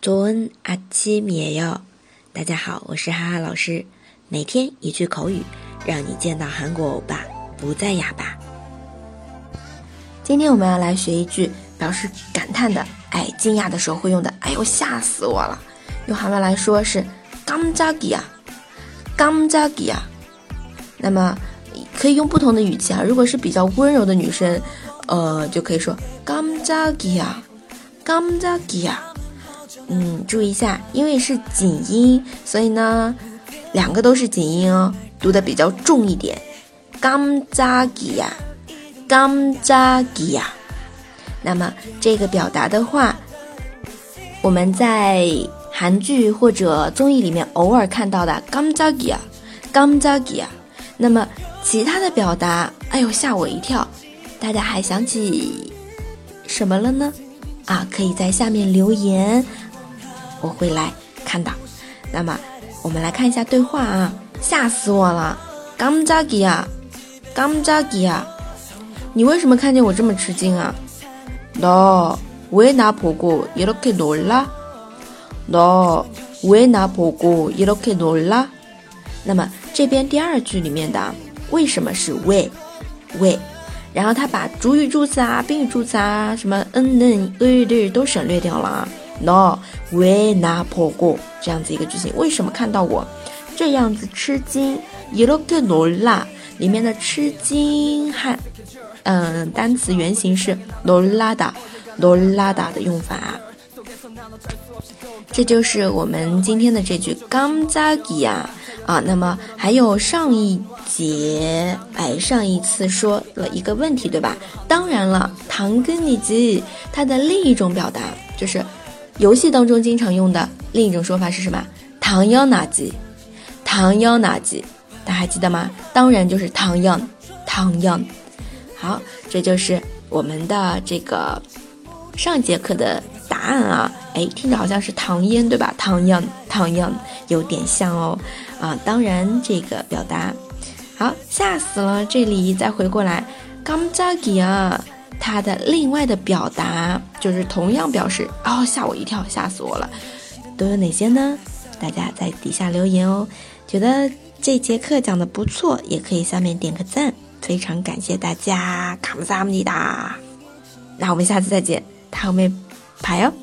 조은아침이에 요。 大家好，我是哈哈老师，每天一句口语，让你见到韩国欧巴不再哑巴。今天我们要来学一句表示感叹的，哎，惊讶的时候会用的，哎呦，吓死我了！用韩文来说是깜짝이 야， 깜짝이 야。 那么可以用不同的语气啊，如果是比较温柔的女生，呃，就可以说깜짝이 야， 깜짝이 야。 嗯，注意一下，因为是紧音，所以呢，两个都是紧音哦，读的比较重一点。깜짝이 야， 깜짝이 야。 那么这个表达的话，我们在韩剧或者综艺里面偶尔看到的깜짝이 야， 깜짝이 야。 那么其他的表达，哎呦吓我一跳！大家还想起什么了呢？ 啊，可以在下面留言。我会来看到，那么我们来看一下对话啊！吓死我了，깜짝이 야， 깜짝이 야， 你为什么看见我这么吃惊啊？너왜나보고이렇게놀 라？ 너왜나보고이렇게놀 라？ 那么这边第二句里面的为什么是为为？ 然后他把主语助词啊、宾语助词啊、什么嗯、嗯、呃呃都省略掉了啊。no when i pull go 这样子一个句型，为什么看到我？这样子吃惊，you look too Lola，里面的吃惊汉。嗯，单词原型是 no lada，no lada 的用法。这就是我们今天的这句刚扎吉啊。啊，那么还有上一节，哎，上一次说了一个问题，对吧？当然了，唐根尼吉它的另一种表达就是游戏当中经常用的另一种说法是什么？唐腰哪吉？唐腰哪吉？大家还记得吗？当然就是唐腰，唐腰。好，这就是我们的这个上节课的答案啊，哎，听着好像是唐嫣对吧？唐嫣，唐嫣有点像哦，啊，当然这个表达，好吓死了！这里再回过来，감자기啊，它的另外的表达就是同样表示哦，吓我一跳，吓死我了，都有哪些呢？大家在底下留言哦，觉得这节课讲的不错，也可以下面点个赞，非常感谢大家，卡姆萨姆尼达，那我们下次再见。 다음에 봐요.